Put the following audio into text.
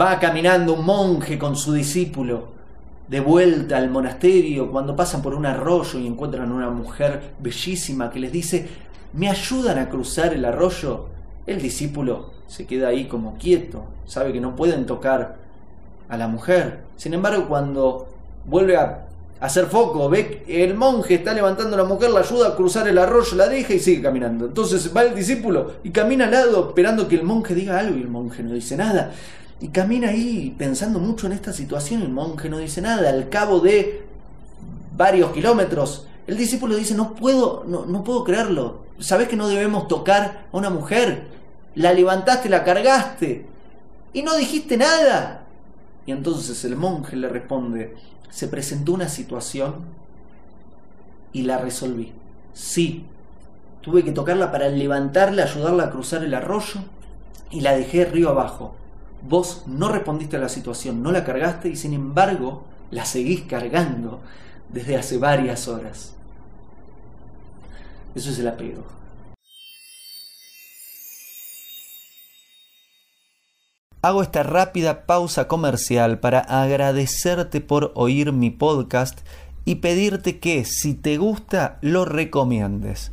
Va caminando un monje con su discípulo de vuelta al monasterio cuando pasan por un arroyo y encuentran una mujer bellísima que les dice, ¿me ayudan a cruzar el arroyo? El discípulo se queda ahí como quieto, sabe que no pueden tocar a la mujer. Sin embargo, cuando vuelve a hacer foco, ve que el monje está levantando a la mujer, la ayuda a cruzar el arroyo, la deja y sigue caminando. Entonces va el discípulo y camina al lado esperando que el monje diga algo y el monje no dice nada. Y camina ahí pensando mucho en esta situación, el monje no dice nada. Al cabo de varios kilómetros, el discípulo dice, no puedo, no, no puedo creerlo. ¿Sabes que no debemos tocar a una mujer? La levantaste, la cargaste y no dijiste nada. Y entonces el monje le responde, se presentó una situación y la resolví. Sí, tuve que tocarla para levantarla, ayudarla a cruzar el arroyo y la dejé río abajo. Vos no respondiste a la situación, no la cargaste y sin embargo la seguís cargando desde hace varias horas. Eso es el apego. Hago esta rápida pausa comercial para agradecerte por oír mi podcast y pedirte que si te gusta lo recomiendes.